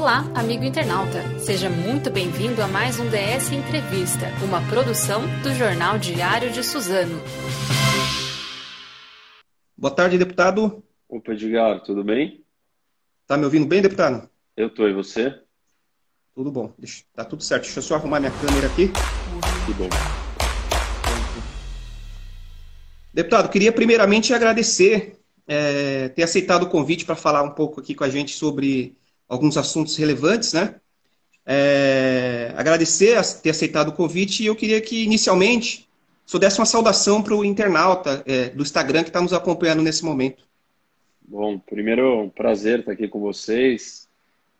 Olá, amigo internauta. Seja muito bem-vindo a mais um DS Entrevista, uma produção do Jornal Diário de Suzano. Boa tarde, deputado. Opa, Edgar, tudo bem? Tá me ouvindo bem, deputado? Eu tô, e você? Tudo bom. Deixa, tá tudo certo. Deixa eu só arrumar minha câmera aqui. Tudo bom. Deputado, queria primeiramente agradecer é, ter aceitado o convite para falar um pouco aqui com a gente sobre alguns assuntos relevantes, né? É, agradecer a ter aceitado o convite e eu queria que, inicialmente, só desse uma saudação para o internauta é, do Instagram que está nos acompanhando nesse momento. Bom, primeiro, um prazer estar aqui com vocês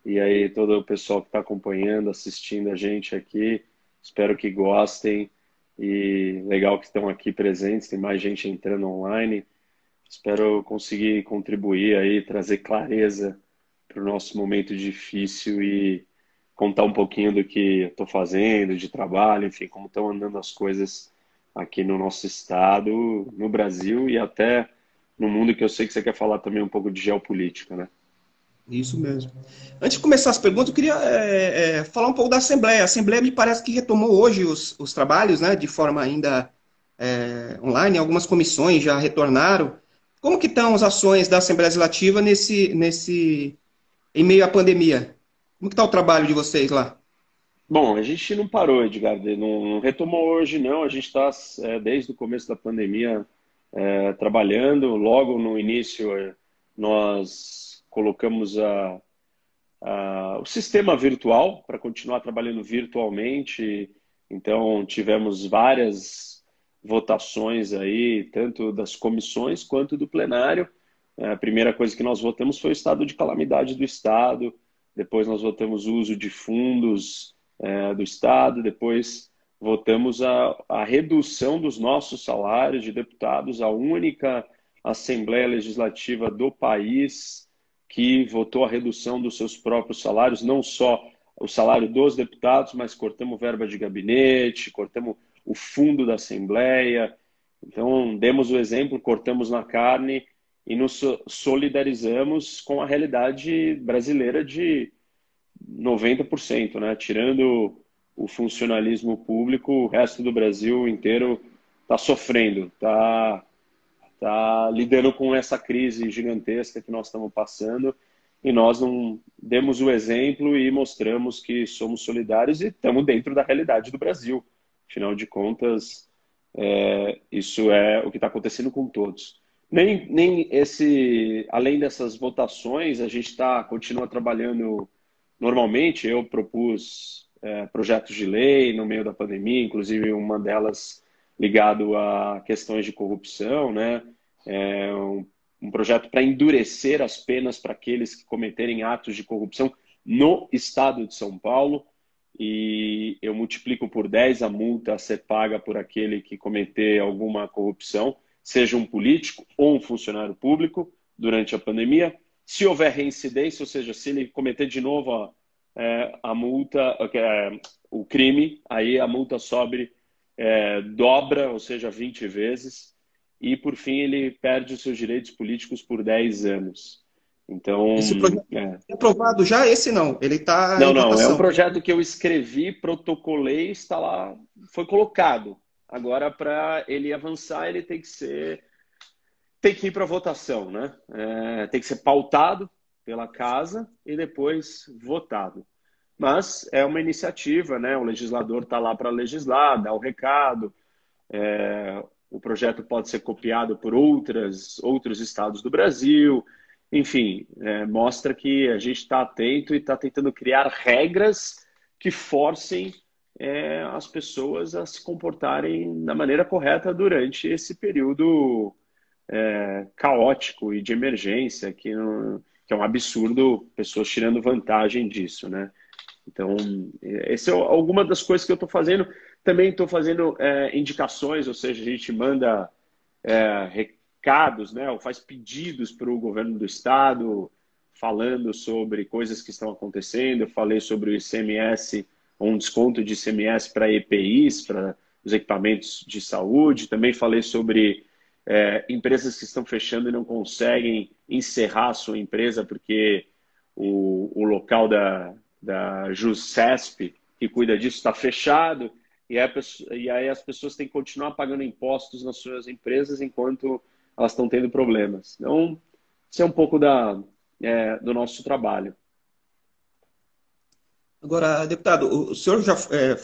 e aí todo o pessoal que está acompanhando, assistindo a gente aqui. Espero que gostem e legal que estão aqui presentes, tem mais gente entrando online. Espero conseguir contribuir aí, trazer clareza para o nosso momento difícil e contar um pouquinho do que estou fazendo, de trabalho, enfim, como estão andando as coisas aqui no nosso estado, no Brasil e até no mundo que eu sei que você quer falar também um pouco de geopolítica, né? Isso mesmo. Antes de começar as perguntas, eu queria é, é, falar um pouco da Assembleia. A Assembleia me parece que retomou hoje os, os trabalhos, né, de forma ainda é, online. Algumas comissões já retornaram. Como que estão as ações da Assembleia Legislativa nesse, nesse, em meio à pandemia? Como está o trabalho de vocês lá? Bom, a gente não parou, Edgar, não, não retomou hoje, não. A gente está, é, desde o começo da pandemia, é, trabalhando. Logo no início, é, nós colocamos a, a, o sistema virtual para continuar trabalhando virtualmente. Então, tivemos várias votações aí, tanto das comissões quanto do plenário. A primeira coisa que nós votamos foi o estado de calamidade do Estado, depois nós votamos o uso de fundos é, do Estado, depois votamos a, a redução dos nossos salários de deputados, a única Assembleia Legislativa do país que votou a redução dos seus próprios salários, não só o salário dos deputados, mas cortamos verba de gabinete, cortamos o fundo da Assembleia. Então, demos o exemplo, cortamos na carne e nos solidarizamos com a realidade brasileira de 90%, né? Tirando o funcionalismo público, o resto do Brasil inteiro está sofrendo, está tá lidando com essa crise gigantesca que nós estamos passando e nós não demos o exemplo e mostramos que somos solidários e estamos dentro da realidade do Brasil. Afinal de contas, é, isso é o que está acontecendo com todos. Nem, nem esse, além dessas votações, a gente está continua trabalhando normalmente. Eu propus é, projetos de lei no meio da pandemia, inclusive uma delas ligado a questões de corrupção, né? É um, um projeto para endurecer as penas para aqueles que cometerem atos de corrupção no estado de São Paulo. E eu multiplico por 10 a multa a ser paga por aquele que cometer alguma corrupção seja um político ou um funcionário público, durante a pandemia. Se houver reincidência, ou seja, se ele cometer de novo a, é, a multa, é, o crime, aí a multa sobe, é, dobra, ou seja, 20 vezes. E, por fim, ele perde os seus direitos políticos por 10 anos. Então. Esse projeto é. é aprovado já? Esse não. Ele está. Não, não. É um projeto que eu escrevi, protocolei, está lá, foi colocado. Agora, para ele avançar, ele tem que ser. Tem que ir para votação, né? É, tem que ser pautado pela casa e depois votado. Mas é uma iniciativa, né? O legislador está lá para legislar, dar o recado. É, o projeto pode ser copiado por outras, outros estados do Brasil. Enfim, é, mostra que a gente está atento e está tentando criar regras que forcem é, as pessoas a se comportarem da maneira correta durante esse período é, caótico e de emergência, que, que é um absurdo pessoas tirando vantagem disso, né? Então, essa é alguma das coisas que eu estou fazendo. Também estou fazendo é, indicações, ou seja, a gente manda é, recados, né, ou faz pedidos para o governo do estado, falando sobre coisas que estão acontecendo. Eu falei sobre o ICMS um desconto de ICMS para EPIs, para os equipamentos de saúde. Também falei sobre é, empresas que estão fechando e não conseguem encerrar a sua empresa porque o, o local da, da JUSCESP, que cuida disso, está fechado, e aí, e aí as pessoas têm que continuar pagando impostos nas suas empresas enquanto elas estão tendo problemas. Então, isso é um pouco da, é, do nosso trabalho. Agora, deputado, o senhor já é,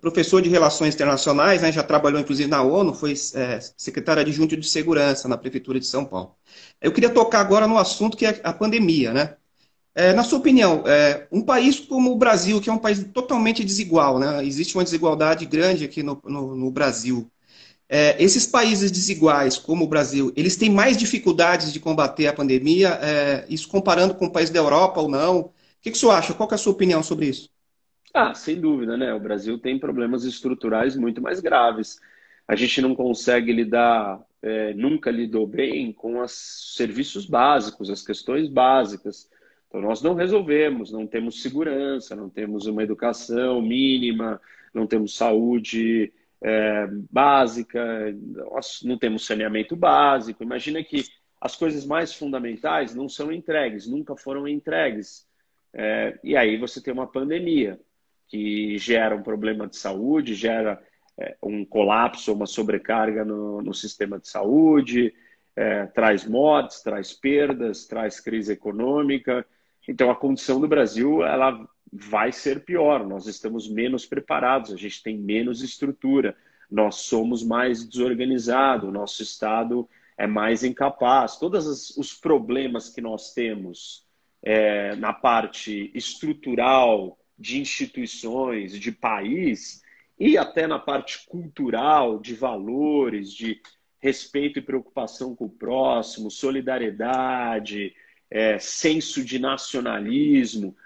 professor de Relações Internacionais, né, já trabalhou inclusive na ONU, foi é, secretário adjunto de Segurança na Prefeitura de São Paulo. Eu queria tocar agora no assunto que é a pandemia, né? É, na sua opinião, é, um país como o Brasil, que é um país totalmente desigual, né? existe uma desigualdade grande aqui no, no, no Brasil. É, esses países desiguais, como o Brasil, eles têm mais dificuldades de combater a pandemia, é, isso comparando com o país da Europa ou não? Que, que o senhor acha? Qual é a sua opinião sobre isso? Ah, sem dúvida, né? O Brasil tem problemas estruturais muito mais graves. A gente não consegue lidar, é, nunca lidou bem com os serviços básicos, as questões básicas. Então, nós não resolvemos, não temos segurança, não temos uma educação mínima, não temos saúde é, básica, não temos saneamento básico. Imagina que as coisas mais fundamentais não são entregues, nunca foram entregues. É, e aí você tem uma pandemia que gera um problema de saúde, gera é, um colapso, uma sobrecarga no, no sistema de saúde, é, traz mortes, traz perdas, traz crise econômica. Então, a condição do Brasil ela vai ser pior. Nós estamos menos preparados, a gente tem menos estrutura, nós somos mais desorganizados, nosso Estado é mais incapaz. Todos os problemas que nós temos é, na parte estrutural de instituições, de país, e até na parte cultural, de valores, de respeito e preocupação com o próximo, solidariedade, é, senso de nacionalismo,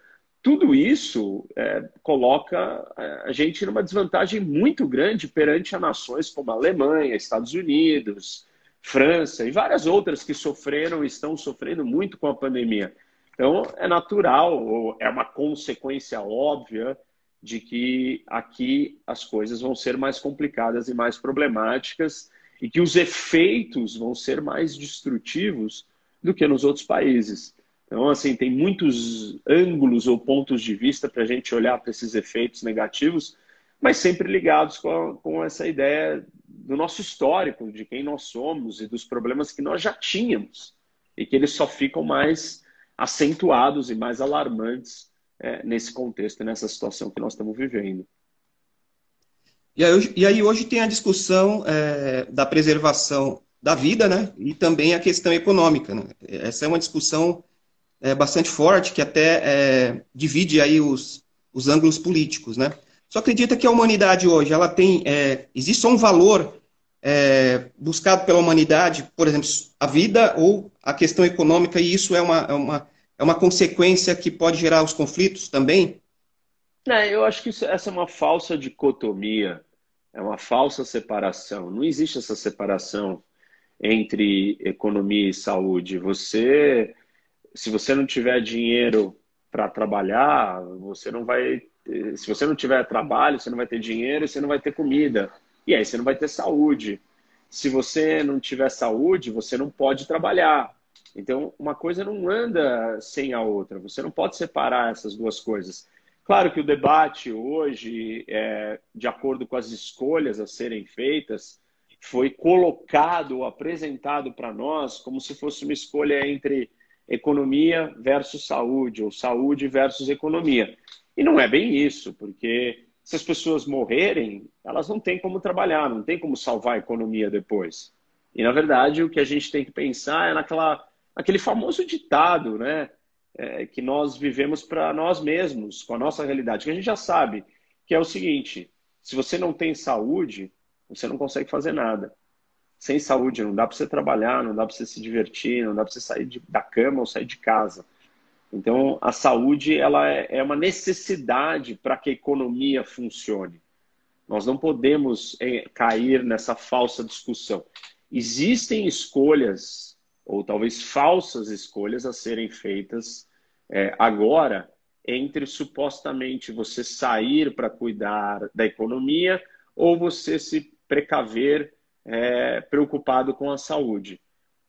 tudo isso é, coloca é, a gente numa desvantagem muito grande perante a nações como a Alemanha, Estados Unidos, França e várias outras que sofreram e estão sofrendo muito com a pandemia. Então, é natural, é uma consequência óbvia de que aqui as coisas vão ser mais complicadas e mais problemáticas e que os efeitos vão ser mais destrutivos do que nos outros países. Então, assim, tem muitos ângulos ou pontos de vista para a gente olhar para esses efeitos negativos, mas sempre ligados com, a, com essa ideia do nosso histórico, de quem nós somos e dos problemas que nós já tínhamos e que eles só ficam mais acentuados e mais alarmantes é, nesse contexto, nessa situação que nós estamos vivendo. E aí, e aí hoje tem a discussão é, da preservação da vida, né? E também a questão econômica. Né? Essa é uma discussão é, bastante forte que até é, divide aí os, os ângulos políticos, né? Só acredita que a humanidade hoje ela tem é, existe só um valor é, buscado pela humanidade, por exemplo, a vida ou a questão econômica e isso é uma, é uma é uma consequência que pode gerar os conflitos também? É, eu acho que isso, essa é uma falsa dicotomia, é uma falsa separação. Não existe essa separação entre economia e saúde. Você, se você não tiver dinheiro para trabalhar, você não vai. Se você não tiver trabalho, você não vai ter dinheiro, você não vai ter comida. E aí você não vai ter saúde. Se você não tiver saúde, você não pode trabalhar. Então, uma coisa não anda sem a outra. Você não pode separar essas duas coisas. Claro que o debate hoje, é, de acordo com as escolhas a serem feitas, foi colocado apresentado para nós como se fosse uma escolha entre economia versus saúde, ou saúde versus economia. E não é bem isso, porque se as pessoas morrerem, elas não têm como trabalhar, não tem como salvar a economia depois. E, na verdade, o que a gente tem que pensar é naquela, naquele famoso ditado, né? É, que nós vivemos para nós mesmos, com a nossa realidade, que a gente já sabe, que é o seguinte: se você não tem saúde, você não consegue fazer nada. Sem saúde, não dá para você trabalhar, não dá para você se divertir, não dá para você sair de, da cama ou sair de casa. Então, a saúde ela é, é uma necessidade para que a economia funcione. Nós não podemos é, cair nessa falsa discussão. Existem escolhas, ou talvez falsas escolhas, a serem feitas é, agora entre supostamente você sair para cuidar da economia ou você se precaver é, preocupado com a saúde.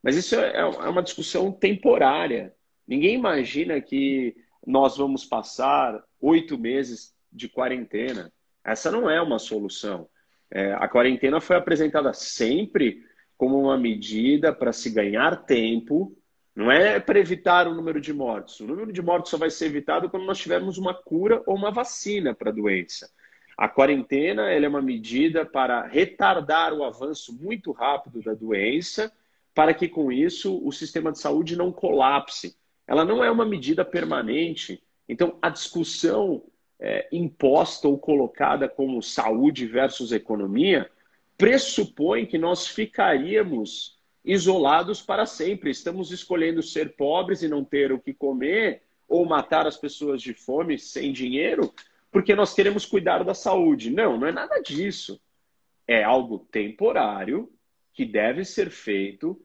Mas isso é, é uma discussão temporária. Ninguém imagina que nós vamos passar oito meses de quarentena. Essa não é uma solução. É, a quarentena foi apresentada sempre como uma medida para se ganhar tempo, não é para evitar o número de mortes. O número de mortes só vai ser evitado quando nós tivermos uma cura ou uma vacina para a doença. A quarentena é uma medida para retardar o avanço muito rápido da doença, para que com isso o sistema de saúde não colapse. Ela não é uma medida permanente. Então, a discussão é, imposta ou colocada como saúde versus economia pressupõe que nós ficaríamos isolados para sempre. Estamos escolhendo ser pobres e não ter o que comer, ou matar as pessoas de fome sem dinheiro, porque nós queremos cuidar da saúde. Não, não é nada disso. É algo temporário que deve ser feito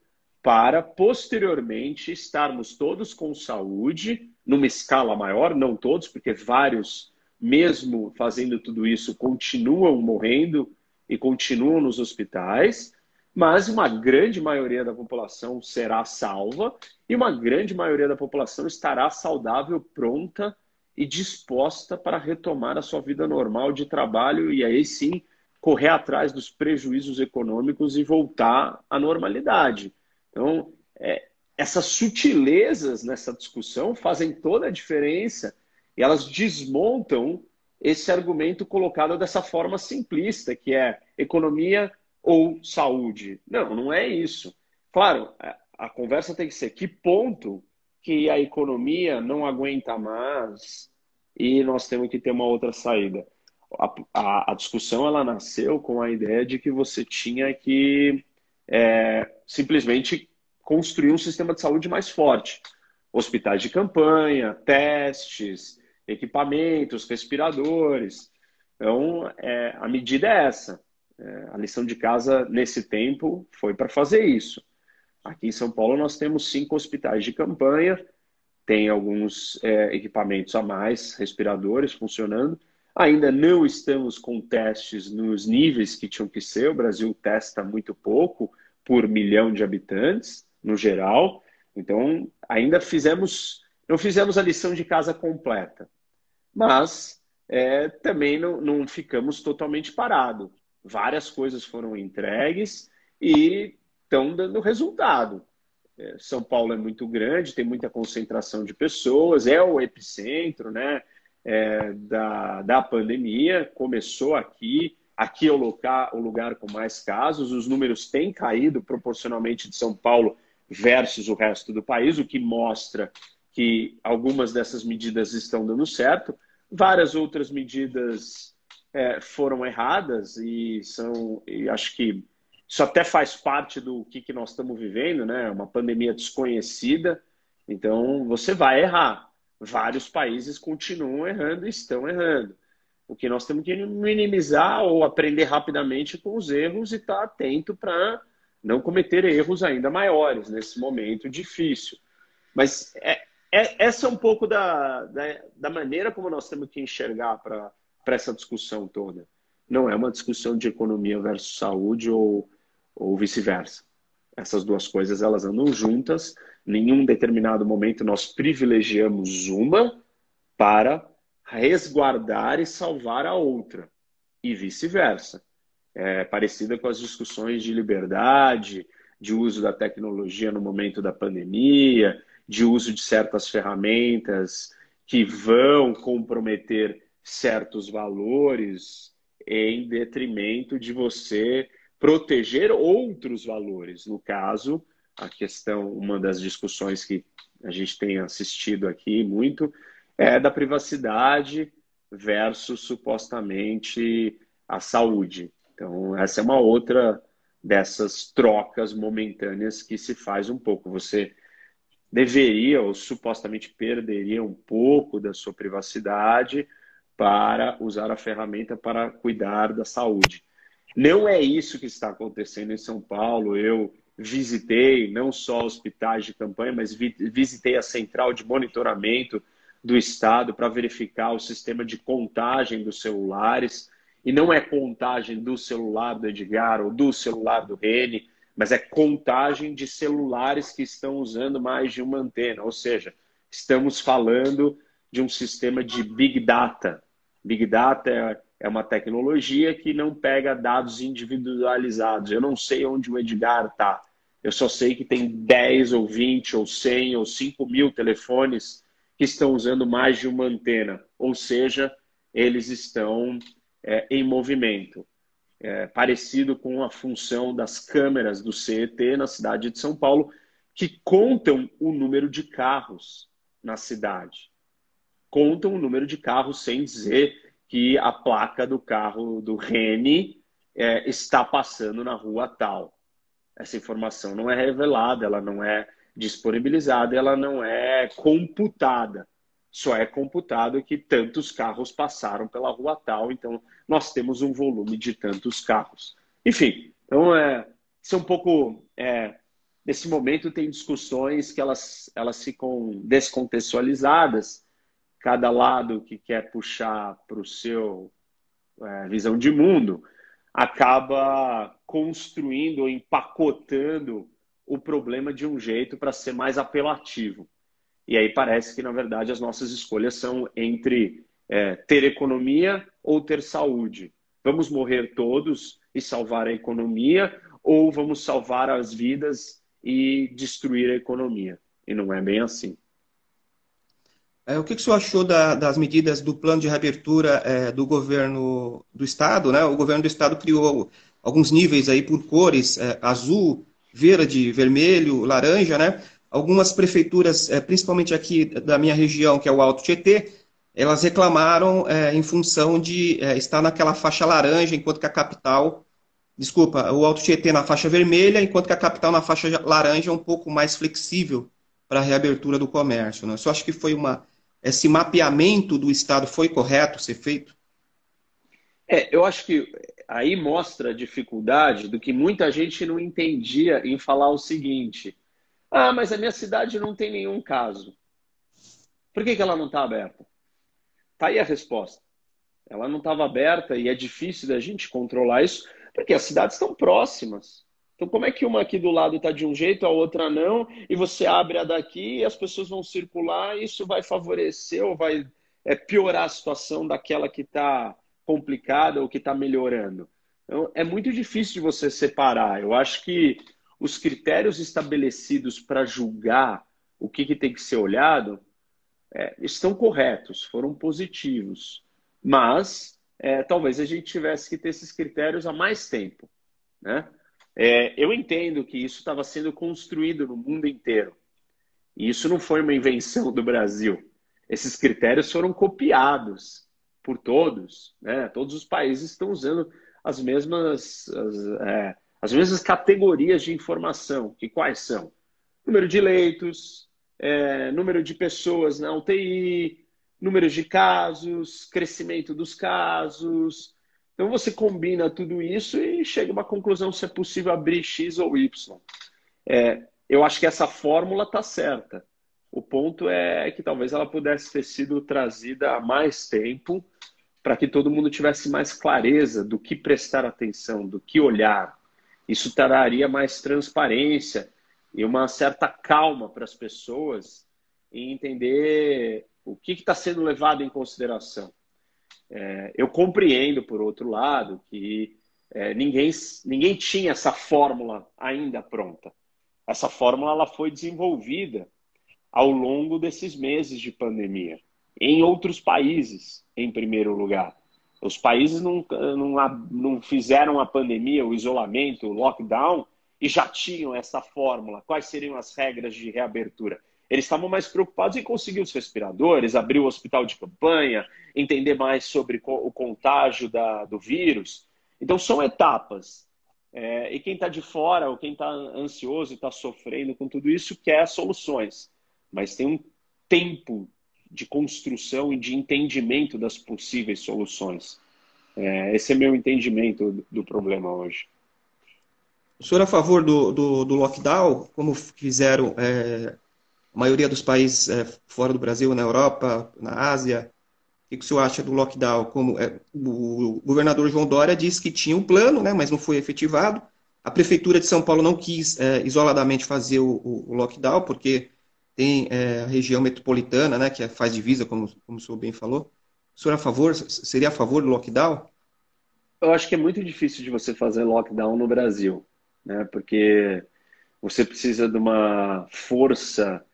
para posteriormente estarmos todos com saúde, numa escala maior, não todos, porque vários, mesmo fazendo tudo isso, continuam morrendo e continuam nos hospitais, mas uma grande maioria da população será salva e uma grande maioria da população estará saudável, pronta e disposta para retomar a sua vida normal de trabalho e aí sim correr atrás dos prejuízos econômicos e voltar à normalidade. Então, é, essas sutilezas nessa discussão fazem toda a diferença e elas desmontam esse argumento colocado dessa forma simplista, que é economia ou saúde. Não, não é isso. Claro, a conversa tem que ser que ponto que a economia não aguenta mais e nós temos que ter uma outra saída. A, a, a discussão ela nasceu com a ideia de que você tinha que é, simplesmente construir um sistema de saúde mais forte. Hospitais de campanha, testes, equipamentos, respiradores. Então, é, a medida é essa. É, a lição de casa nesse tempo foi para fazer isso. Aqui em São Paulo nós temos cinco hospitais de campanha, tem alguns é, equipamentos a mais, respiradores funcionando. Ainda não estamos com testes nos níveis que tinham que ser. O Brasil testa muito pouco por milhão de habitantes, no geral. Então, ainda fizemos, não fizemos a lição de casa completa. Mas é, também não, não ficamos totalmente parados. Várias coisas foram entregues e estão dando resultado. É, São Paulo é muito grande, tem muita concentração de pessoas, é o epicentro né, é, da, da pandemia, começou aqui, aqui é o lugar, o lugar com mais casos, os números têm caído proporcionalmente de São Paulo versus o resto do país, o que mostra que algumas dessas medidas estão dando certo, várias outras medidas é, foram erradas e são, e acho que isso até faz parte do que, que nós estamos vivendo, né? Uma pandemia desconhecida. Então, você vai errar. Vários países continuam errando e estão errando. O que nós temos que minimizar ou aprender rapidamente com os erros e estar atento para não cometer erros ainda maiores nesse momento difícil. Mas é, é, essa é um pouco da, da, da, maneira como nós temos que enxergar para essa discussão toda. Não é uma discussão de economia versus saúde ou ou vice-versa. Essas duas coisas elas andam juntas. Nenhum determinado momento nós privilegiamos uma para resguardar e salvar a outra e vice-versa. É parecida com as discussões de liberdade, de uso da tecnologia no momento da pandemia, de uso de certas ferramentas que vão comprometer certos valores em detrimento de você proteger outros valores. No caso, a questão, uma das discussões que a gente tem assistido aqui muito é da privacidade versus supostamente a saúde. Então, essa é uma outra dessas trocas momentâneas que se faz um pouco. Você deveria ou supostamente perderia um pouco da sua privacidade para usar a ferramenta para cuidar da saúde. Não é isso que está acontecendo em São Paulo. Eu visitei não só hospitais de campanha, mas visitei a central de monitoramento do Estado para verificar o sistema de contagem dos celulares. E não é contagem do celular do Edgar ou do celular do Rene, mas é contagem de celulares que estão usando mais de uma antena. Ou seja, estamos falando de um sistema de Big Data. Big Data é, é uma tecnologia que não pega dados individualizados. Eu não sei onde o Edgar está. Eu só sei que tem 10 ou 20 ou 100 ou 5 mil telefones que estão usando mais de uma antena. Ou seja, eles estão é, em movimento. É, parecido com a função das câmeras do CET na cidade de São Paulo, que contam o número de carros na cidade. Contam o número de carros sem dizer que a placa do carro do Rene é, está passando na rua tal. Essa informação não é revelada, ela não é disponibilizada, ela não é computada. Só é computado que tantos carros passaram pela rua tal, então nós temos um volume de tantos carros. Enfim, então é, isso é um pouco é, nesse momento tem discussões que elas, elas ficam descontextualizadas, cada lado que quer puxar para o seu é, visão de mundo acaba construindo ou empacotando o problema de um jeito para ser mais apelativo. E aí parece que, na verdade, as nossas escolhas são entre é, ter economia ou ter saúde. Vamos morrer todos e salvar a economia, ou vamos salvar as vidas e destruir a economia. E não é bem assim. É, o que, que o senhor achou da, das medidas do plano de reabertura é, do governo do estado? Né? O governo do estado criou alguns níveis aí por cores, é, azul, verde, vermelho, laranja, né? Algumas prefeituras, é, principalmente aqui da minha região, que é o Alto Tietê, elas reclamaram é, em função de é, estar naquela faixa laranja, enquanto que a capital desculpa, o Alto Tietê na faixa vermelha, enquanto que a capital na faixa laranja é um pouco mais flexível para a reabertura do comércio. Né? Você acha que foi uma esse mapeamento do Estado foi correto ser feito? É, eu acho que aí mostra a dificuldade do que muita gente não entendia em falar o seguinte: ah, mas a minha cidade não tem nenhum caso. Por que, que ela não está aberta? Tá aí a resposta. Ela não estava aberta e é difícil da gente controlar isso porque as cidades estão próximas. Então, como é que uma aqui do lado está de um jeito, a outra não, e você abre a daqui e as pessoas vão circular, e isso vai favorecer ou vai é, piorar a situação daquela que está complicada ou que está melhorando? Então, é muito difícil de você separar. Eu acho que os critérios estabelecidos para julgar o que, que, tem que ser olhado é, estão corretos, foram positivos. Mas é, talvez a gente tivesse que ter esses critérios há mais tempo. Né? É, eu entendo que isso estava sendo construído no mundo inteiro. E isso não foi uma invenção do Brasil. Esses critérios foram copiados por todos. Né? Todos os países estão usando as mesmas, as, é, as mesmas categorias de informação. Que quais são? Número de leitos, é, número de pessoas na UTI, números de casos, crescimento dos casos. Então você combina tudo isso e chega a uma conclusão se é possível abrir X ou Y. É, eu acho que essa fórmula está certa. O ponto é que talvez ela pudesse ter sido trazida há mais tempo para que todo mundo tivesse mais clareza do que prestar atenção, do que olhar. Isso traria mais transparência e uma certa calma para as pessoas em entender o que está sendo levado em consideração. É, eu compreendo, por outro lado, que é, ninguém, ninguém tinha essa fórmula ainda pronta. Essa fórmula ela foi desenvolvida ao longo desses meses de pandemia, em outros países, em primeiro lugar. Os países não, não, não fizeram a pandemia, o isolamento, o lockdown, e já tinham essa fórmula. Quais seriam as regras de reabertura? Eles estavam mais preocupados em conseguir os respiradores, abrir o hospital de campanha, entender mais sobre o contágio da, do vírus. Então, são etapas. É, e quem está de fora, ou quem está ansioso e está sofrendo com tudo isso, quer soluções. Mas tem um tempo de construção e de entendimento das possíveis soluções. É, esse é meu entendimento do, problema hoje. O senhor é a favor do, do, do lockdown, como fizeram é, a maioria dos países é, fora do Brasil, na Europa, na Ásia. O que, o senhor acha do lockdown? Como, é, o governador João Dória disse que tinha um plano, né, mas não foi efetivado. A prefeitura de São Paulo não quis é, isoladamente fazer o, o, lockdown, porque tem é, a região metropolitana, né, que é, faz divisa, como, como o senhor bem falou. O senhor é a favor, seria a favor do lockdown? Eu acho que é muito difícil de você fazer lockdown no Brasil, né, porque você precisa de uma força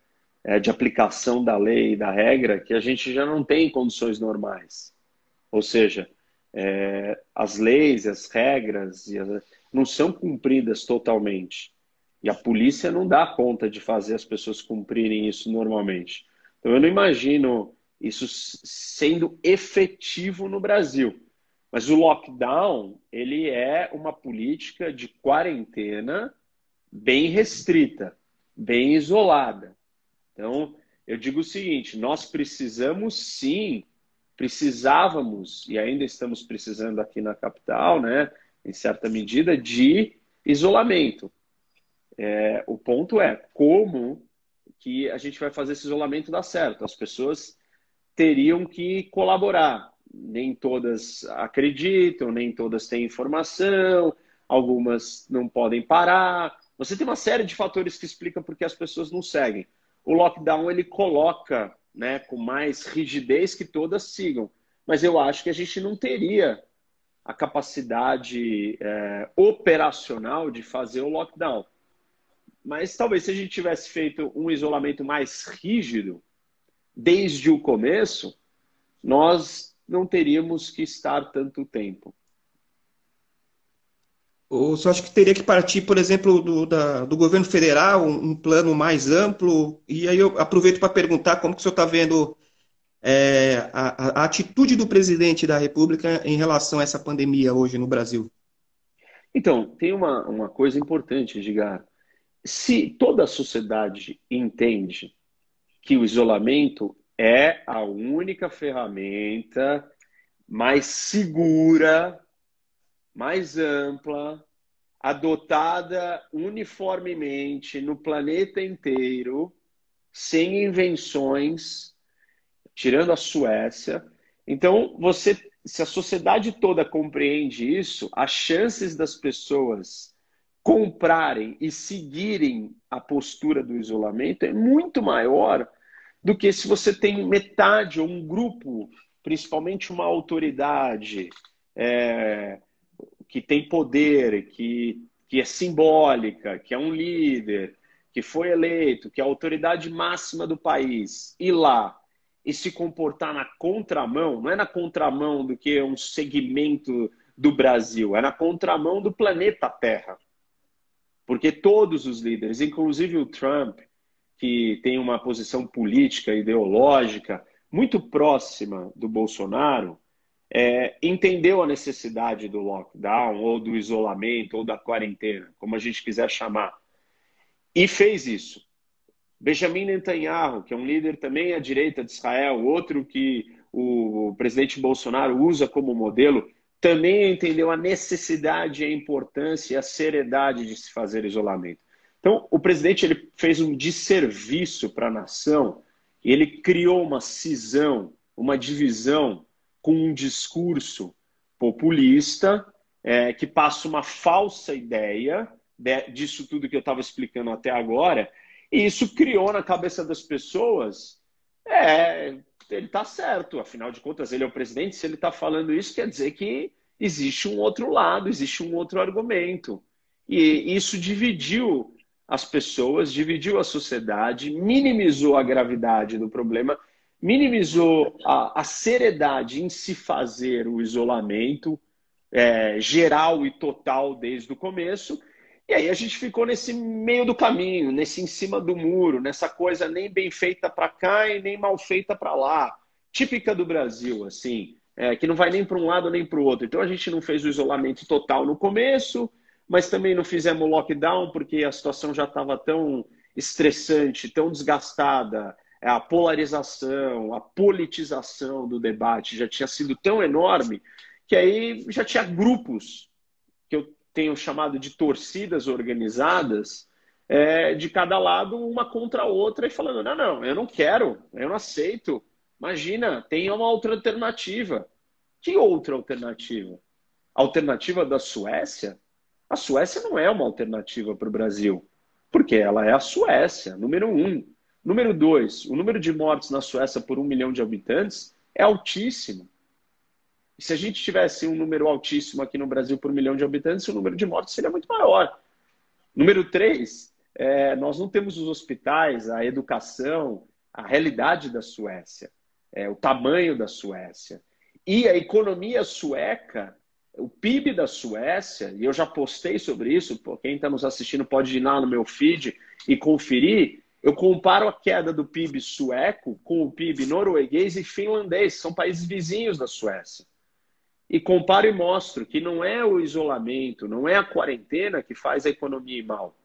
é, de aplicação da lei e da regra que a gente já não tem em condições normais. Ou seja, é, as leis, as regras as, não são cumpridas totalmente. E a polícia não dá conta de fazer as pessoas cumprirem isso normalmente. Então eu não imagino isso sendo efetivo no Brasil. Mas o lockdown, ele é uma política de quarentena bem restrita, bem isolada. Então, eu digo o seguinte: nós precisamos sim, precisávamos, e ainda estamos precisando aqui na capital, né, em certa medida, de isolamento. É, o ponto é como que a gente vai fazer esse isolamento dar certo. As pessoas teriam que colaborar. Nem todas acreditam, nem todas têm informação, algumas não podem parar. Você tem uma série de fatores que explicam por que as pessoas não seguem. O lockdown ele coloca né, com mais rigidez que todas sigam. Mas eu acho que a gente não teria a capacidade é, operacional de fazer o lockdown. Mas talvez se a gente tivesse feito um isolamento mais rígido desde o começo, nós não teríamos que estar tanto tempo. Ou você acha que teria que partir, por exemplo, do, da, do governo federal, um, um, plano mais amplo? E aí eu aproveito para perguntar como que o senhor está vendo é, a, a, atitude do presidente da República em relação a essa pandemia hoje no Brasil. Então, tem uma, uma coisa importante, Edgar se toda a sociedade entende que o isolamento é a única ferramenta mais segura, mais ampla, adotada uniformemente no planeta inteiro, sem invenções, tirando a Suécia. Então, você, se a sociedade toda compreende isso, as chances das pessoas comprarem e seguirem a postura do isolamento é muito maior do que se você tem metade ou um grupo, principalmente uma autoridade é, que tem poder, que, que é simbólica, que é um líder, que foi eleito, que é a autoridade máxima do país, ir lá e se comportar na contramão, não é na contramão do que um segmento do Brasil, é na contramão do planeta Terra. Porque todos os líderes, inclusive o Trump, que tem uma posição política, ideológica muito próxima do Bolsonaro, é, entendeu a necessidade do lockdown, ou do isolamento, ou da quarentena, como a gente quiser chamar, e fez isso. Benjamin Netanyahu, que é um líder também à direita de Israel, outro que o presidente Bolsonaro usa como modelo, também entendeu a necessidade, a importância e a seriedade de se fazer isolamento. Então, o presidente ele fez um desserviço para a nação ele criou uma cisão, uma divisão com um discurso populista é, que passa uma falsa ideia de, disso tudo que eu estava explicando até agora, e isso criou na cabeça das pessoas é, ele está certo, afinal de contas, ele é o presidente. Se ele está falando isso, quer dizer que existe um outro lado, existe um outro argumento. E isso dividiu as pessoas, dividiu a sociedade, minimizou a gravidade do problema, minimizou a, a seriedade em se fazer o isolamento é, geral e total desde o começo. E aí a gente ficou nesse meio do caminho, nesse em cima do muro, nessa coisa nem bem feita para cá e nem mal feita para lá, típica do Brasil, assim, é, que não vai nem para um lado nem para o outro. Então a gente não fez o isolamento total no começo, mas também não fizemos lockdown porque a situação já estava tão estressante, tão desgastada, é, a polarização, a politização do debate já tinha sido tão enorme que aí já tinha grupos tenho chamado de torcidas organizadas, é, de cada lado, uma contra a outra, e falando: não, não, eu não quero, eu não aceito. Imagina, tem uma outra alternativa. Que outra alternativa? Alternativa da Suécia? A Suécia não é uma alternativa para o Brasil, porque ela é a Suécia, número um. Número dois, o número de mortes na Suécia por um milhão de habitantes é altíssimo. Se a gente tivesse um número altíssimo aqui no Brasil por milhão de habitantes, o número de mortes seria muito maior. Número três, é, nós não temos os hospitais, a educação, a realidade da Suécia, é, o tamanho da Suécia. E a economia sueca, o PIB da Suécia, e eu já postei sobre isso, quem está nos assistindo pode ir lá no meu feed e conferir. Eu comparo a queda do PIB sueco com o PIB norueguês e finlandês, são países vizinhos da Suécia e comparo e mostro que não é o isolamento, não é a quarentena que faz a economia ir mal.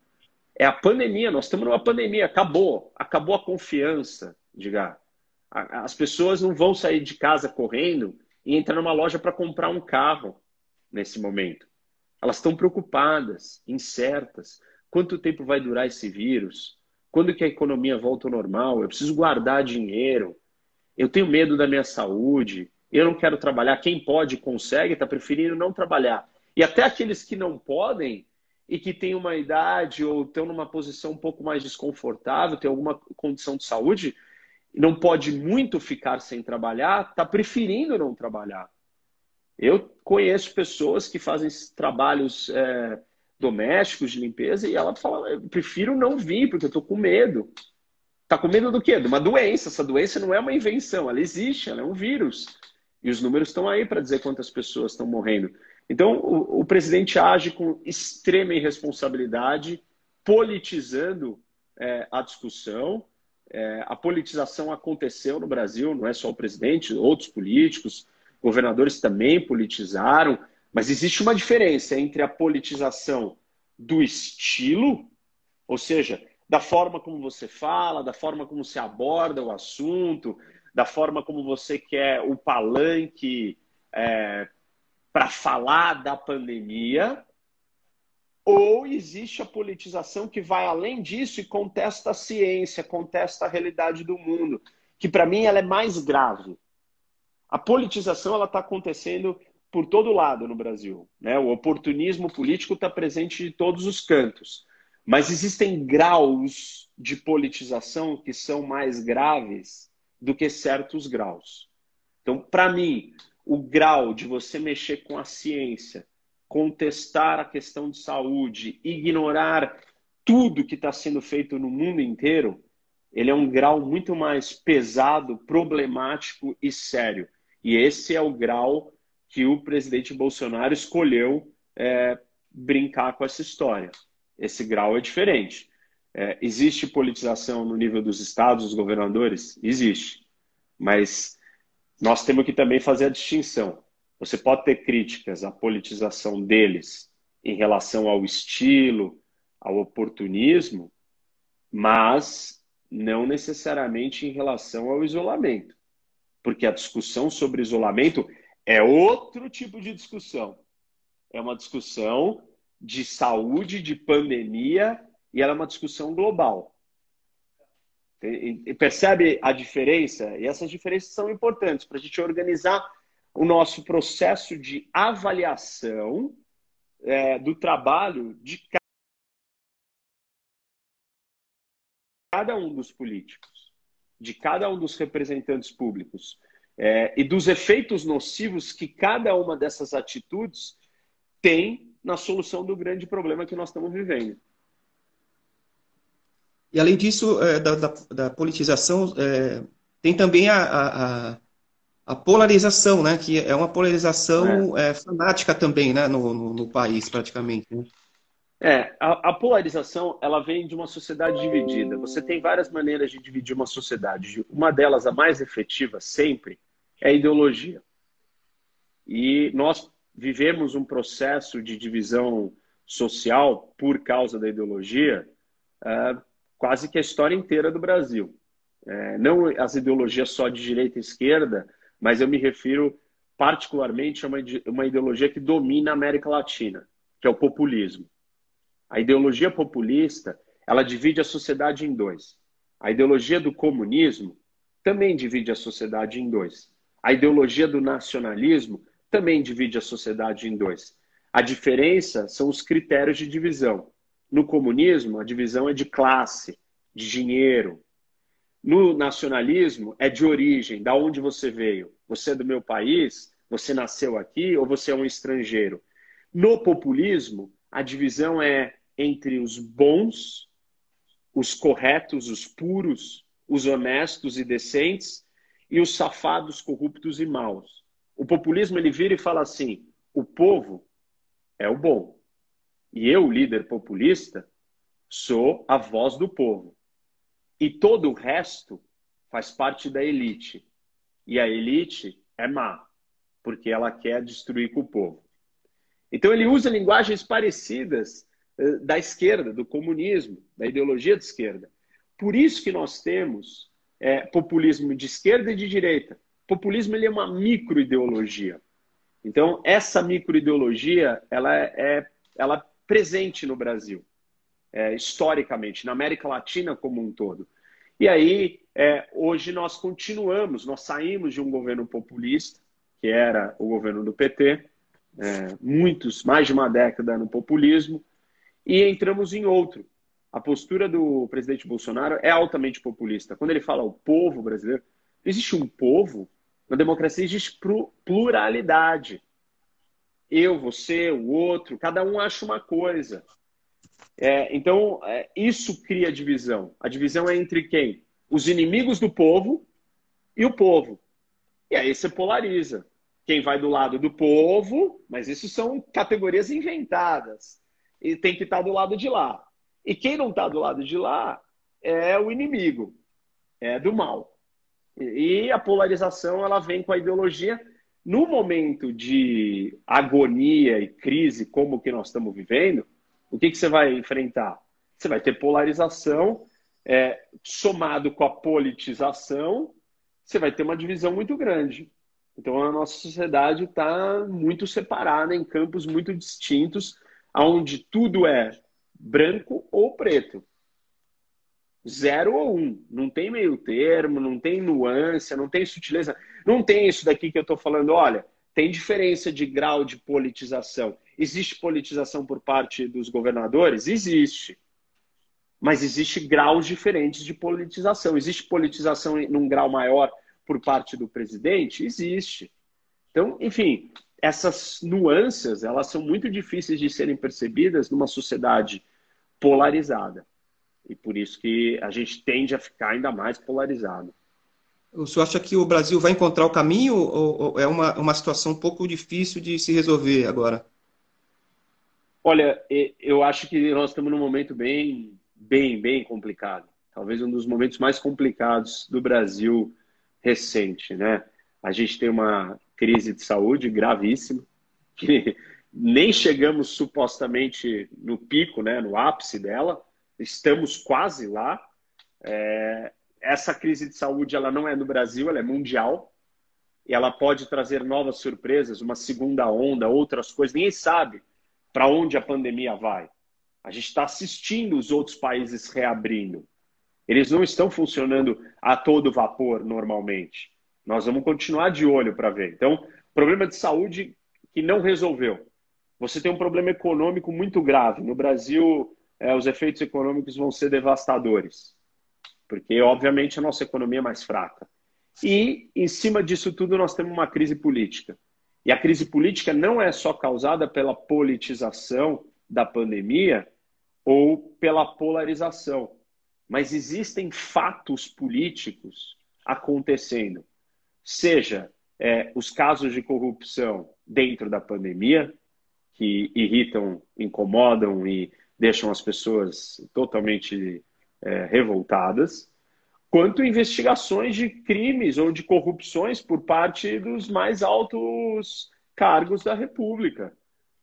É a pandemia, nós estamos numa pandemia, acabou, acabou a confiança, diga. As pessoas não vão sair de casa correndo e entrar numa loja para comprar um carro nesse momento. Elas estão preocupadas, incertas. Quanto tempo vai durar esse vírus? Quando que a economia volta ao normal? Eu preciso guardar dinheiro. Eu tenho medo da minha saúde eu não quero trabalhar. Quem pode consegue, está preferindo não trabalhar. E até aqueles que não podem e que têm uma idade ou estão numa posição um pouco mais desconfortável, tem alguma condição de saúde, não pode muito ficar sem trabalhar, está preferindo não trabalhar. Eu conheço pessoas que fazem trabalhos é, domésticos de limpeza e ela fala: eu prefiro não vir porque eu estou com medo. Está com medo do quê? De uma doença. Essa doença não é uma invenção, ela existe, ela é um vírus. E os números estão aí para dizer quantas pessoas estão morrendo. Então, o, o, presidente age com extrema irresponsabilidade, politizando é, a discussão. É, a politização aconteceu no Brasil, não é só o presidente, outros políticos, governadores também politizaram, mas existe uma diferença entre a politização do estilo, ou seja, da forma como você fala, da forma como se aborda o assunto, da forma como você quer o palanque é, para falar da pandemia, ou existe a politização que vai além disso e contesta a ciência, contesta a realidade do mundo, que para mim ela é mais grave. A politização ela está acontecendo por todo lado no Brasil, né? O oportunismo político está presente de todos os cantos, mas existem graus de politização que são mais graves do que certos graus. Então, para mim, o grau de você mexer com a ciência, contestar a questão de saúde, ignorar tudo que está sendo feito no mundo inteiro, ele é um grau muito mais pesado, problemático e sério. E esse é o grau que o presidente Bolsonaro escolheu é, brincar com essa história. Esse grau é diferente. É, existe politização no nível dos estados, dos governadores? Existe. Mas nós temos que também fazer a distinção. Você pode ter críticas à politização deles em relação ao estilo, ao oportunismo, mas não necessariamente em relação ao isolamento. Porque a discussão sobre isolamento é outro tipo de discussão. É uma discussão de saúde, de pandemia e ela é uma discussão global. E percebe a diferença? E essas diferenças são importantes para a gente organizar o nosso processo de avaliação é, do trabalho de cada um dos políticos, de cada um dos representantes públicos é, e dos efeitos nocivos que cada uma dessas atitudes tem na solução do grande problema que nós estamos vivendo. E além disso, é, da, da, da, politização, é, tem também a, a, a, polarização, né? Que é uma polarização é. é fanática também, né? No, no, no país, praticamente. Né? É, a, a, polarização ela vem de uma sociedade dividida. Você tem várias maneiras de dividir uma sociedade. Uma delas, a mais efetiva sempre, é a ideologia. E nós vivemos um processo de divisão social por causa da ideologia uh, quase que a história inteira do Brasil. É, não as ideologias só de direita e esquerda, mas eu me refiro particularmente a uma, uma ideologia que domina a América Latina, que é o populismo. A ideologia populista, ela divide a sociedade em dois. A ideologia do comunismo também divide a sociedade em dois. A ideologia do nacionalismo também divide a sociedade em dois. A diferença são os critérios de divisão. No comunismo, a divisão é de classe, de dinheiro. No nacionalismo, é de origem, da onde você veio. Você é do meu país, você nasceu aqui ou você é um estrangeiro. No populismo, a divisão é entre os bons, os corretos, os puros, os honestos e decentes e os safados, corruptos e maus. O populismo ele vira e fala assim: o povo é o bom. E eu, líder populista, sou a voz do povo. E todo o resto faz parte da elite. E a elite é má, porque ela quer destruir com o povo. Então ele usa linguagens parecidas eh, da esquerda, do comunismo, da ideologia de esquerda. Por isso que nós temos é, populismo de esquerda e de direita. Populismo ele é uma microideologia. Então essa microideologia ela é, é ela presente no Brasil é, historicamente, na América Latina como um todo. E aí, é, hoje nós continuamos, nós saímos de um governo populista, que era o governo do PT, é, muitos, mais de uma década no populismo, e entramos em outro. A postura do presidente Bolsonaro é altamente populista. Quando ele fala o povo brasileiro, existe um povo, na democracia existe pluralidade. Eu, você, o outro, cada um acha uma coisa. É, então, é, isso cria divisão. A divisão é entre quem? Os inimigos do povo e o povo. E aí você polariza. Quem vai do lado do povo, mas isso são categorias inventadas. E tem que estar do lado de lá. E quem não está do lado de lá é o inimigo, é do mal. E a polarização ela vem com a ideologia. No momento de agonia e crise como que nós estamos vivendo, o que, que você vai enfrentar? Você vai ter polarização, é, somado com a politização, você vai ter uma divisão muito grande. Então a nossa sociedade está muito separada em campos muito distintos, onde tudo é branco ou preto. Zero ou um. Não tem meio termo, não tem nuance, não tem sutileza. Não tem isso daqui que eu estou falando. Olha, tem diferença de grau de politização. Existe politização por parte dos governadores? Existe. Mas existe graus diferentes de politização. Existe politização num grau maior por parte do presidente? Existe. Então, enfim, essas nuances, elas são muito difíceis de serem percebidas numa sociedade polarizada. E por isso que a gente tende a ficar ainda mais polarizado. O senhor acha que o Brasil vai encontrar o caminho ou, é uma, uma situação um pouco difícil de se resolver agora? Olha, eu acho que nós estamos num momento bem, bem, bem complicado. Talvez um dos momentos mais complicados do Brasil recente, né? A gente tem uma crise de saúde gravíssima, que nem chegamos supostamente no pico, né, no ápice dela, estamos quase lá. É, essa crise de saúde ela não é no Brasil, ela é mundial. E ela pode trazer novas surpresas, uma segunda onda, outras coisas. Ninguém sabe para onde a pandemia vai. A gente está assistindo os outros países reabrindo. Eles não estão funcionando a todo vapor normalmente. Nós vamos continuar de olho para ver. Então, problema de saúde que não resolveu. Você tem um problema econômico muito grave. No Brasil, é, os efeitos econômicos vão ser devastadores porque obviamente a nossa economia é mais fraca. E em cima disso tudo nós temos uma crise política. E a crise política não é só causada pela politização da pandemia ou pela polarização, mas existem fatos políticos acontecendo, seja é, os casos de corrupção dentro da pandemia, que irritam, incomodam e deixam as pessoas totalmente é, revoltadas, quanto investigações de crimes ou de corrupções por parte dos mais altos cargos da República.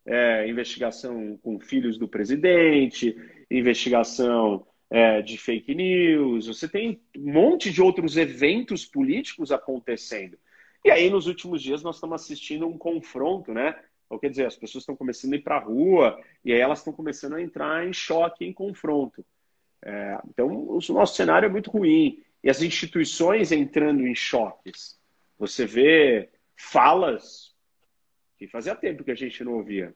É, investigação com filhos do presidente, investigação é, de fake news, você tem um monte de outros eventos políticos acontecendo. E aí, nos últimos dias, nós estamos assistindo um confronto, né? Ou quer dizer, as pessoas estão começando a ir para a rua e aí elas estão começando a entrar em choque, em confronto. É, então, o nosso cenário é muito ruim. E as instituições entrando em choques. Você vê falas que fazia tempo que a gente não ouvia.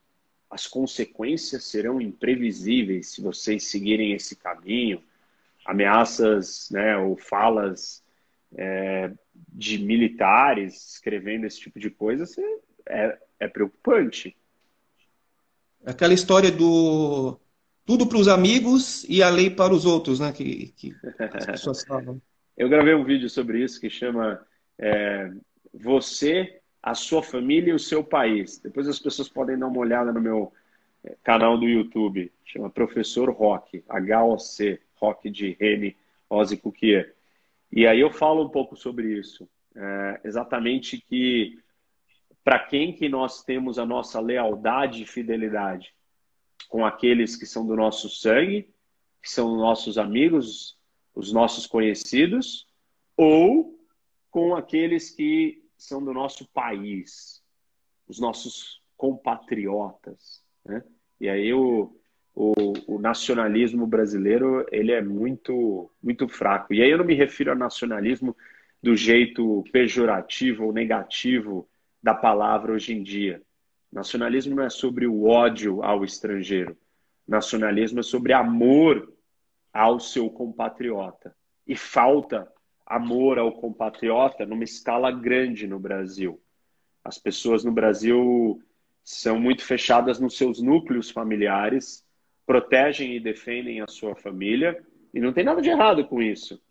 As consequências serão imprevisíveis se vocês seguirem esse caminho. ameaças né, ou falas é, de militares escrevendo esse tipo de coisa é, é preocupante. Aquela história do tudo para os amigos e a lei para os outros, né? Que, que as pessoas falam. Eu gravei um vídeo sobre isso que chama é, Você, a sua família e o seu país. Depois as pessoas podem dar uma olhada no meu é, canal do YouTube. Chama Professor Rock, H-O-C, Rock de Rene Ozzy Cuquier. E aí eu falo um pouco sobre isso. É, exatamente que para quem que nós temos a nossa lealdade e fidelidade? Com aqueles que são do nosso sangue, que são nossos amigos, os nossos conhecidos, ou com aqueles que são do nosso país, os nossos compatriotas. Né? E aí o, o, o, nacionalismo brasileiro ele é muito, muito fraco. E aí eu não me refiro ao nacionalismo do jeito pejorativo ou negativo da palavra hoje em dia. Nacionalismo não é sobre o ódio ao estrangeiro. Nacionalismo é sobre amor ao seu compatriota. E falta amor ao compatriota numa escala grande no Brasil. As pessoas no Brasil são muito fechadas nos seus núcleos familiares, protegem e defendem a sua família, e não tem nada de errado com isso.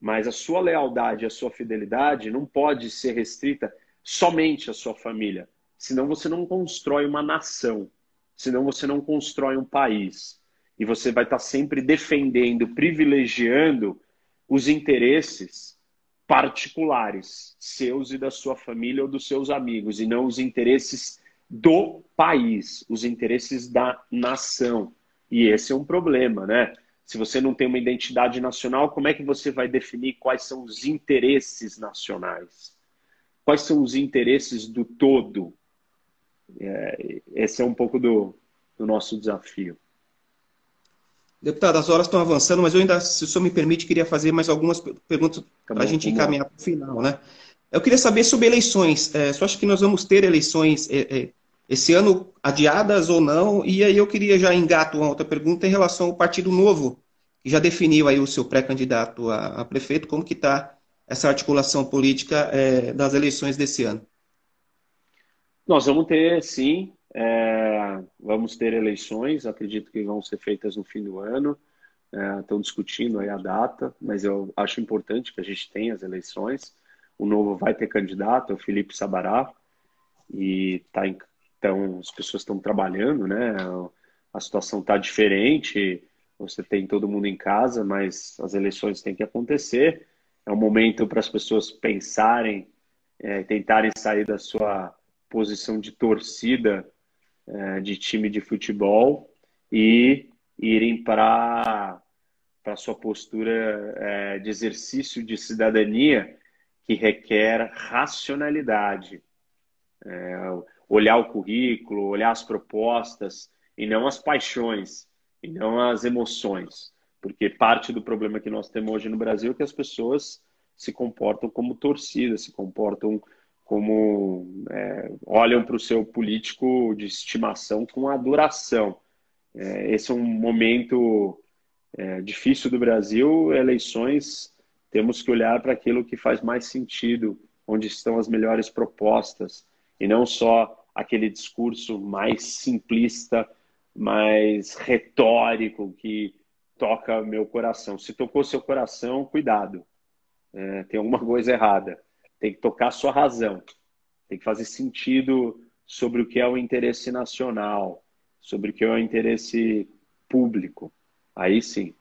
Mas a sua lealdade, a sua fidelidade não pode ser restrita somente à sua família. Senão você não constrói uma nação. Senão você não constrói um país. E você vai estar sempre defendendo, privilegiando os interesses particulares, seus e da sua família ou dos seus amigos, e não os interesses do país, os interesses da nação. E esse é um problema, né? Se você não tem uma identidade nacional, como é que você vai definir quais são os interesses nacionais? Quais são os interesses do todo? É, esse é um pouco do, do nosso desafio. Deputado, as horas estão avançando, mas eu ainda, se o senhor me permite, queria fazer mais algumas perguntas tá para a gente encaminhar para o final, né? Eu queria saber sobre eleições. É, você acha que nós vamos ter eleições é, é, esse ano adiadas ou não? E aí eu queria já engato uma outra pergunta em relação ao Partido Novo, que já definiu aí o seu pré-candidato a, a, prefeito, como que está essa articulação política é, das eleições desse ano? Nós vamos ter, sim, é, vamos ter eleições, acredito que vão ser feitas no fim do ano. É, estão discutindo aí a data, mas eu acho importante que a gente tenha as eleições. O novo vai ter candidato, é o Felipe Sabará, e tá em, então as pessoas estão trabalhando, né? A situação está diferente, você tem todo mundo em casa, mas as eleições têm que acontecer. É um momento para as pessoas pensarem, é, tentarem sair da sua posição de torcida é, de time de futebol e irem para a sua postura é, de exercício de cidadania que requer racionalidade. É, olhar o currículo, olhar as propostas e não as paixões, e não as emoções. Porque parte do problema que nós temos hoje no Brasil é que as pessoas se comportam como torcida, se comportam como é, olham para o seu político de estimação com adoração. É, esse é um momento é, difícil do Brasil. Eleições, temos que olhar para aquilo que faz mais sentido, onde estão as melhores propostas, e não só aquele discurso mais simplista, mais retórico que toca meu coração. Se tocou seu coração, cuidado, é, tem alguma coisa errada tem que tocar a sua razão, tem que fazer sentido sobre o que é o interesse nacional, sobre o que é o interesse público. Aí sim.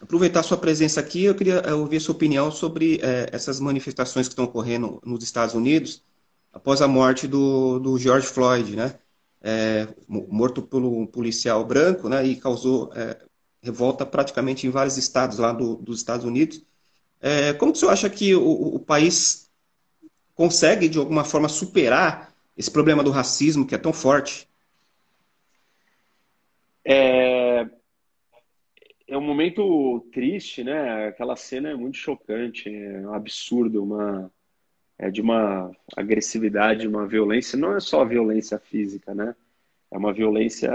Aproveitar sua presença aqui, eu queria eh, ouvir sua opinião sobre é, essas manifestações que estão ocorrendo nos Estados Unidos após a morte do, do George Floyd, né? É, morto por um policial branco, né? E causou é, revolta praticamente em vários estados lá do, dos Estados Unidos. É, como que o senhor acha que o, o, país consegue, de alguma forma, superar esse problema do racismo que é tão forte? É, é um momento triste, né? Aquela cena é muito chocante, é um absurdo, uma, é de uma agressividade, uma violência. Não é só violência física, né? É uma violência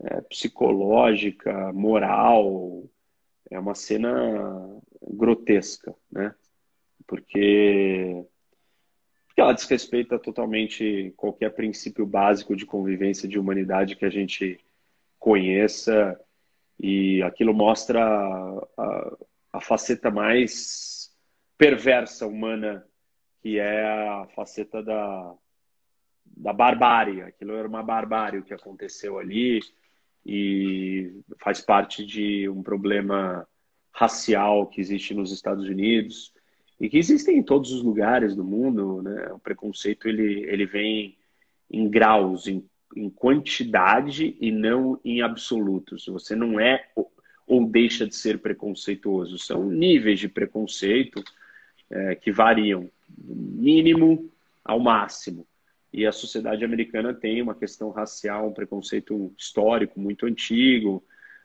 é, psicológica, moral. É uma cena grotesca, né? Porque, porque ela desrespeita totalmente qualquer princípio básico de convivência de humanidade que a gente conheça e aquilo mostra a, a faceta mais perversa humana que é a faceta da, da barbárie. Aquilo era uma barbárie o que aconteceu ali e faz parte de um problema racial que existe nos Estados Unidos e que existem em todos os lugares do mundo. Né? O preconceito ele, ele vem em graus, em, em quantidade e não em absolutos. Você não é ou deixa de ser preconceituoso. São níveis de preconceito é, que variam do mínimo ao máximo. E a sociedade americana tem uma questão racial, um preconceito histórico muito antigo,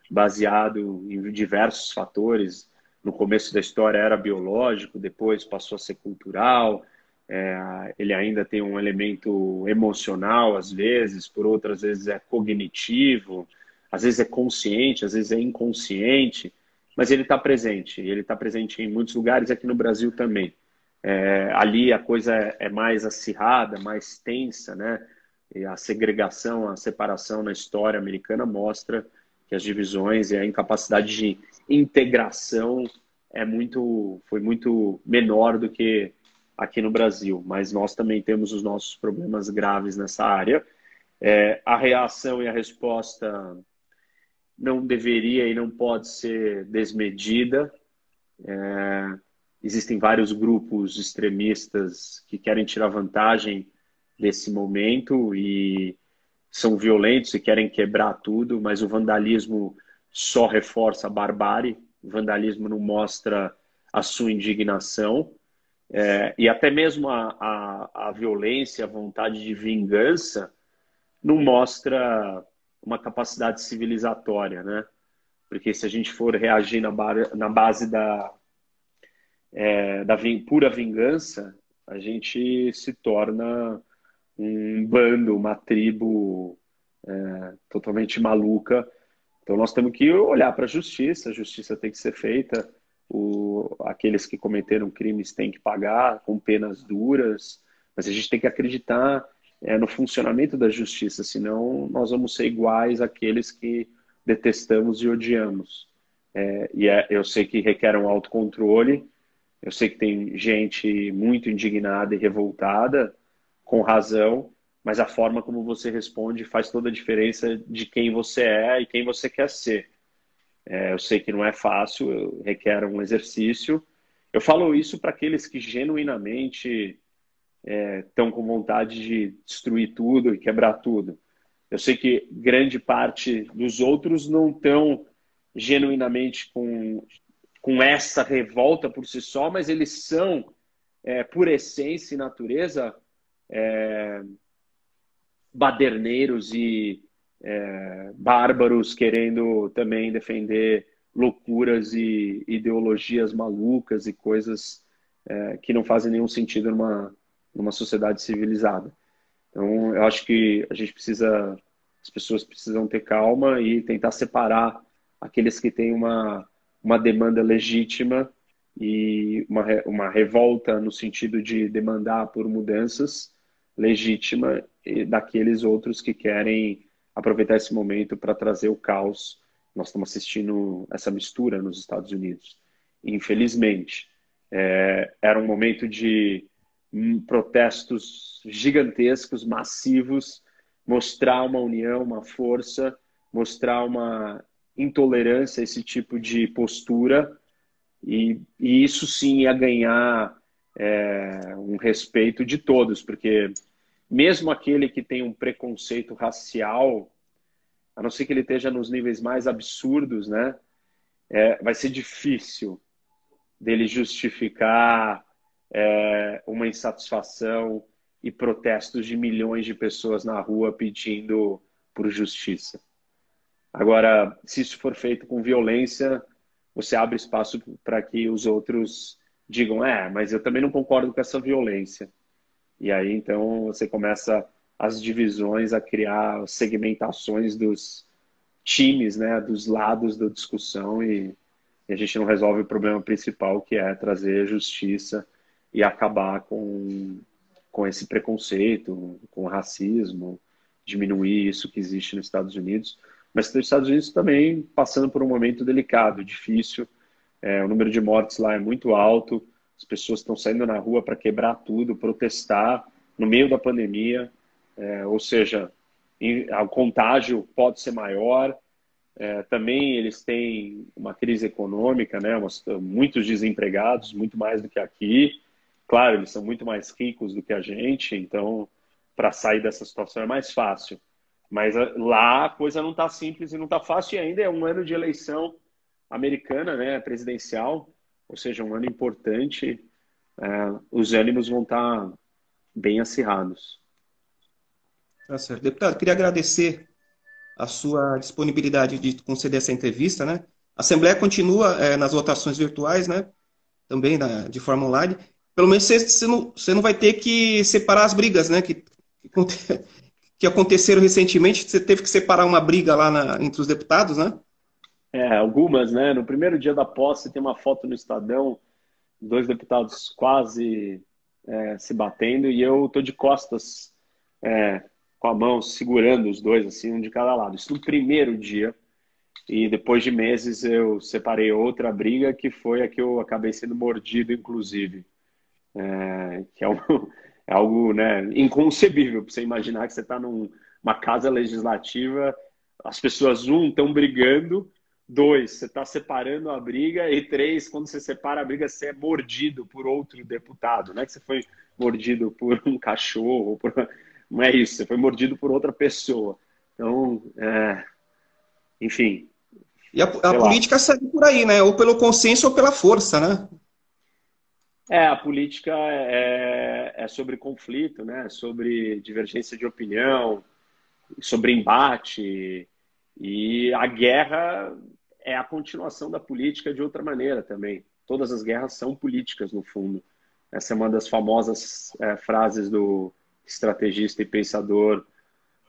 baseado em diversos fatores. No começo da história era biológico, depois passou a ser cultural. É, ele ainda tem um elemento emocional, às vezes, por outras vezes é cognitivo, às vezes é consciente, às vezes é inconsciente, mas ele está presente. Ele está presente em muitos lugares, aqui no Brasil também. É, ali a coisa é, é, mais acirrada, mais tensa, né? E a segregação, a separação na história americana mostra que as divisões e a incapacidade de integração é muito, foi muito menor do que aqui no Brasil. Mas nós também temos os nossos problemas graves nessa área. É, a reação e a resposta não deveria e não pode ser desmedida. É, Existem vários grupos extremistas que querem tirar vantagem desse momento e são violentos e querem quebrar tudo, mas o vandalismo só reforça a barbárie. O vandalismo não mostra a sua indignação. É, e até mesmo a, a, a violência, a vontade de vingança, não mostra uma capacidade civilizatória, né? Porque se a gente for reagir na, na base da, é, da pura vingança, a gente se torna um bando, uma tribo é, totalmente maluca. Então nós temos que olhar para a justiça, a justiça tem que ser feita, o, aqueles que cometeram crimes têm que pagar com penas duras, mas a gente tem que acreditar é, no funcionamento da justiça, senão nós vamos ser iguais àqueles que detestamos e odiamos. É, e é, eu sei que requer um autocontrole, eu sei que tem gente muito indignada e revoltada, com razão, mas a forma como você responde faz toda a diferença de quem você é e quem você quer ser. É, eu sei que não é fácil, requer um exercício. Eu falo isso para aqueles que genuinamente estão é, com vontade de destruir tudo e quebrar tudo. Eu sei que grande parte dos outros não estão genuinamente com com essa revolta por si só, mas eles são, é, por essência e natureza, é, baderneiros e é, bárbaros querendo também defender loucuras e ideologias malucas e coisas é, que não fazem nenhum sentido numa, numa sociedade civilizada. Então, eu acho que a gente precisa, as pessoas precisam ter calma e tentar separar aqueles que têm uma uma demanda legítima e uma, uma revolta no sentido de demandar por mudanças legítima daqueles outros que querem aproveitar esse momento para trazer o caos. Nós estamos assistindo essa mistura nos Estados Unidos. Infelizmente, é, era um momento de protestos gigantescos, massivos, mostrar uma união, uma força, mostrar uma intolerância a esse tipo de postura e, e isso sim ia ganhar é, um respeito de todos, porque mesmo aquele que tem um preconceito racial, a não ser que ele esteja nos níveis mais absurdos, né, é, vai ser difícil dele justificar é, uma insatisfação e protestos de milhões de pessoas na rua pedindo por justiça. Agora, se isso for feito com violência, você abre espaço para que os outros digam, é, mas eu também não concordo com essa violência. E aí, então, você começa as divisões a criar segmentações dos, times né, dos lados da discussão e, e, a gente não resolve o problema principal, que é trazer justiça e acabar com, com esse preconceito, com o racismo, diminuir isso que existe nos Estados Unidos. Mas os Estados Unidos também passando por um momento delicado, difícil. É, o número de mortes lá é muito alto, as pessoas estão saindo na rua para quebrar tudo, protestar no meio da pandemia. É, ou seja, o contágio pode ser maior. É, também eles têm uma crise econômica, né? muitos desempregados, muito mais do que aqui. Claro, eles são muito mais ricos do que a gente, então para sair dessa situação é mais fácil. Mas ah, lá a coisa não está simples e não está fácil, e ainda é um ano de eleição americana, né, presidencial, ou seja, um ano importante. É, os ânimos vão estar tá bem acirrados. Tá certo. Deputado, queria agradecer a sua disponibilidade de conceder essa entrevista, né? A Assembleia continua é, nas votações virtuais, né? Também na, de forma online. Pelo menos você, não, não vai ter que separar as brigas, né? Que, que, que aconteceram recentemente. Você teve que separar uma briga lá na, entre os deputados, né? É, algumas, né? No primeiro dia da posse tem uma foto no Estadão, dois deputados quase é, se batendo e eu tô de costas é, com a mão segurando os dois, assim, um de cada lado. Isso no primeiro dia. E depois de meses eu separei outra briga que foi a que eu acabei sendo mordido, inclusive. É, que é, um, é, algo né, inconcebível para você imaginar que você está numa casa legislativa, as pessoas, um, estão brigando, dois, você está separando a briga, e três, quando você separa a briga, você é mordido por outro deputado. Não é que você foi mordido por um cachorro, por não é isso, você foi mordido por outra pessoa. Então, é, enfim. E a, a política segue por aí, né? Ou pelo consenso ou pela força, né? É, a política é, é sobre conflito, né? Sobre divergência de opinião, sobre embate. E a guerra é a continuação da política de outra maneira também. Todas as guerras são políticas, no fundo. Essa é uma das famosas é, frases do, estrategista e pensador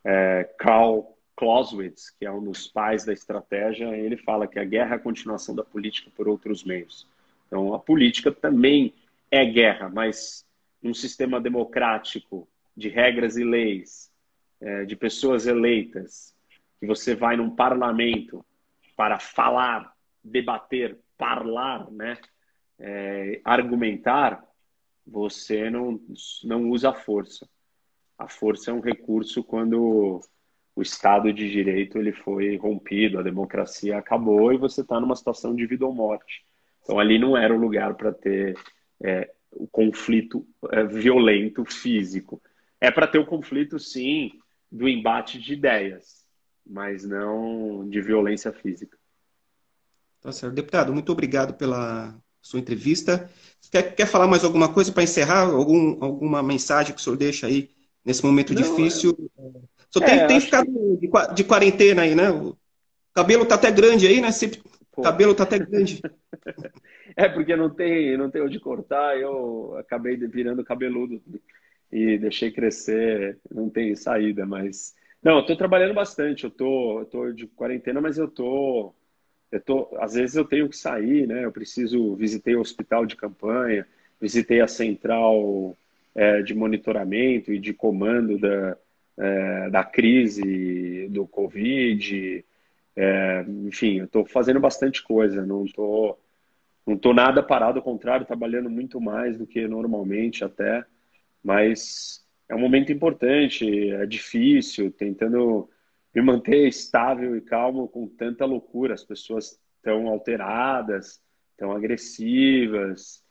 é, Karl Clausewitz, que é um dos pais da estratégia, ele fala que a guerra é a continuação da política por outros meios. Então, a política também é guerra, mas um sistema democrático de regras e leis, é, de pessoas eleitas, que você vai num parlamento para falar, debater, falar, né, é, argumentar, você não, não usa a força a força é um recurso quando o Estado de Direito ele foi rompido, a democracia acabou e você está numa situação de vida ou morte. Então ali não era o lugar para ter é, o conflito é, violento físico. É para ter o conflito, sim, do embate de ideias, mas não de violência física. Tá certo. Deputado, muito obrigado pela sua entrevista. Quer, quer falar mais alguma coisa para encerrar? Algum, alguma mensagem que o senhor deixa aí nesse momento não, difícil. É... Só tem, é, tem ficado que... de quarentena aí, né? O cabelo tá até grande aí, né? O cabelo tá até grande. é, porque não tem, não tem onde cortar, eu acabei virando cabeludo e deixei crescer, não tem saída, mas. Não, eu tô trabalhando bastante, eu tô, eu tô de quarentena, mas eu tô. Eu tô, às vezes eu tenho que sair, né? Eu preciso, visitei o hospital de campanha, visitei a central é, de monitoramento e de comando da, é, da crise do Covid. É, enfim, eu estou fazendo bastante coisa, não estou não tô nada parado, ao contrário, trabalhando muito mais do que normalmente até, mas é um momento importante, é difícil, tentando me manter estável e calmo com tanta loucura, as pessoas estão alteradas, estão agressivas,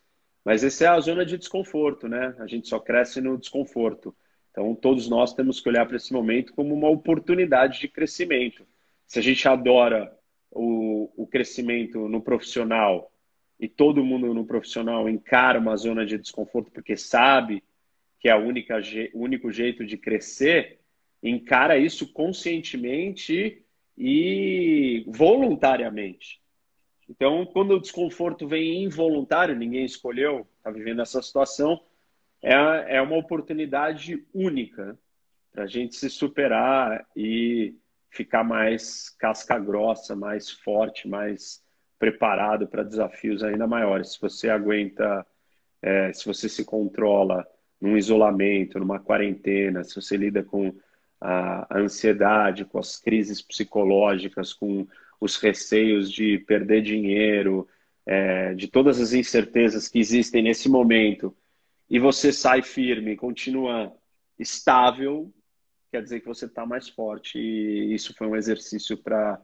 mas essa é a zona de desconforto, né? A gente só cresce no desconforto. Então, todos nós temos que olhar para esse momento como uma oportunidade de crescimento. Se a gente adora o, o crescimento no profissional e todo mundo no profissional encara uma zona de desconforto porque sabe que é o único jeito de crescer, encara isso conscientemente e voluntariamente. Então, quando o desconforto vem involuntário, ninguém escolheu, está vivendo essa situação, é, é uma oportunidade única para a gente se superar e ficar mais casca grossa, mais forte, mais preparado para desafios ainda maiores. Se você aguenta, é, se você se controla num isolamento, numa quarentena, se você lida com a, ansiedade, com as crises psicológicas, com os receios de perder dinheiro, é, de todas as incertezas que existem nesse momento, e você sai firme, continua estável, quer dizer que você está mais forte. E isso foi um exercício para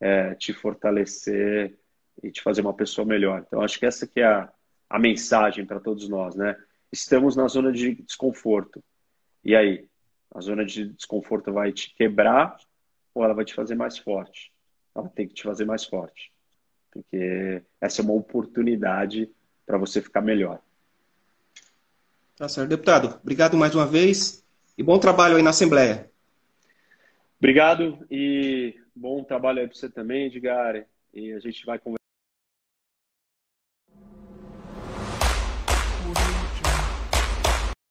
é, te fortalecer e te fazer uma pessoa melhor. Então, acho que essa que é a, a mensagem para todos nós, né? Estamos na zona de desconforto. E aí? A zona de desconforto vai te quebrar ou ela vai te fazer mais forte? Ela tem que te fazer mais forte. Porque essa é uma oportunidade para você ficar melhor. Tá certo, deputado. Obrigado mais uma vez. E bom trabalho aí na Assembleia. Obrigado e bom trabalho aí para você também, Edgar. E a gente vai conversar.